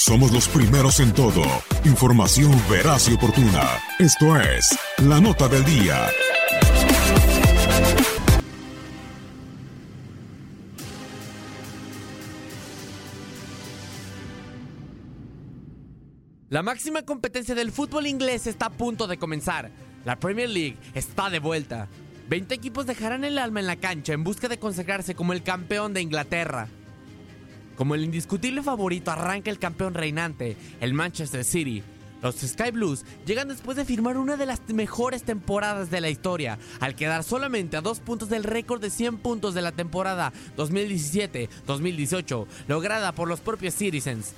Somos los primeros en todo. Información veraz y oportuna. Esto es La Nota del Día. La máxima competencia del fútbol inglés está a punto de comenzar. La Premier League está de vuelta. 20 equipos dejarán el alma en la cancha en busca de consagrarse como el campeón de Inglaterra. Como el indiscutible favorito arranca el campeón reinante, el Manchester City. Los Sky Blues llegan después de firmar una de las mejores temporadas de la historia, al quedar solamente a dos puntos del récord de 100 puntos de la temporada 2017-2018, lograda por los propios Citizens.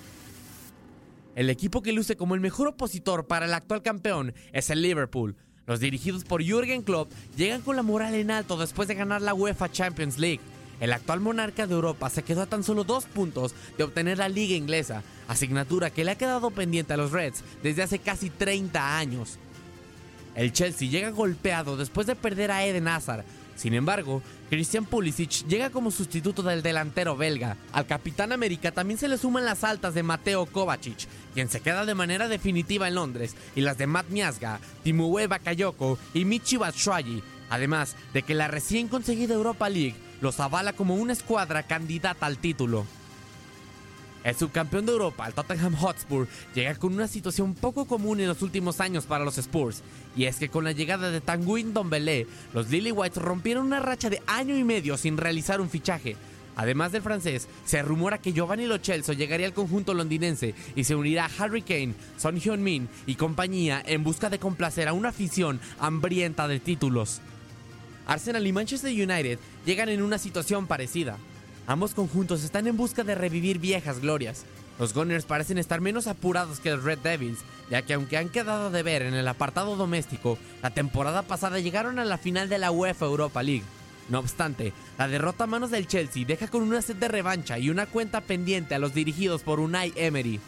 El equipo que luce como el mejor opositor para el actual campeón es el Liverpool. Los dirigidos por Jürgen Klopp llegan con la moral en alto después de ganar la UEFA Champions League. El actual monarca de Europa se quedó a tan solo dos puntos de obtener la liga inglesa, asignatura que le ha quedado pendiente a los Reds desde hace casi 30 años. El Chelsea llega golpeado después de perder a Eden Hazard, sin embargo, Christian Pulisic llega como sustituto del delantero belga. Al capitán América también se le suman las altas de Mateo Kovacic, quien se queda de manera definitiva en Londres, y las de Matt Miazga, Timue Bakayoko y Michi Batshuayi, además de que la recién conseguida Europa League los avala como una escuadra candidata al título. El subcampeón de Europa, el Tottenham Hotspur, llega con una situación poco común en los últimos años para los Spurs, y es que con la llegada de Tanguy Dombele, los Lily Whites rompieron una racha de año y medio sin realizar un fichaje. Además del francés, se rumora que Giovanni Lo Celso llegaría al conjunto londinense y se unirá a Harry Kane, Son Heung-min y compañía en busca de complacer a una afición hambrienta de títulos. Arsenal y Manchester United llegan en una situación parecida. Ambos conjuntos están en busca de revivir viejas glorias. Los Gunners parecen estar menos apurados que los Red Devils, ya que aunque han quedado de ver en el apartado doméstico, la temporada pasada llegaron a la final de la UEFA Europa League. No obstante, la derrota a manos del Chelsea deja con una sed de revancha y una cuenta pendiente a los dirigidos por Unai Emery.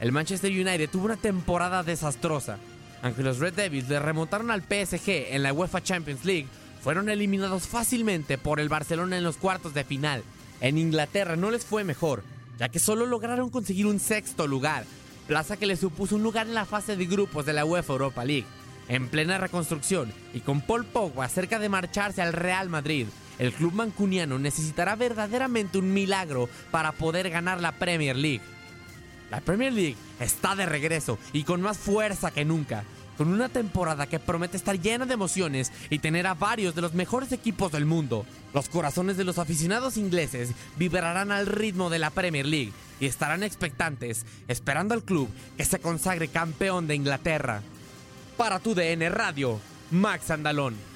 El Manchester United tuvo una temporada desastrosa. Aunque los Red Devils le remontaron al PSG en la UEFA Champions League, fueron eliminados fácilmente por el Barcelona en los cuartos de final. En Inglaterra no les fue mejor, ya que solo lograron conseguir un sexto lugar, plaza que les supuso un lugar en la fase de grupos de la UEFA Europa League. En plena reconstrucción y con Paul Pogba cerca de marcharse al Real Madrid, el club mancuniano necesitará verdaderamente un milagro para poder ganar la Premier League. La Premier League está de regreso y con más fuerza que nunca con una temporada que promete estar llena de emociones y tener a varios de los mejores equipos del mundo. Los corazones de los aficionados ingleses vibrarán al ritmo de la Premier League y estarán expectantes, esperando al club que se consagre campeón de Inglaterra. Para tu DN Radio, Max Andalón.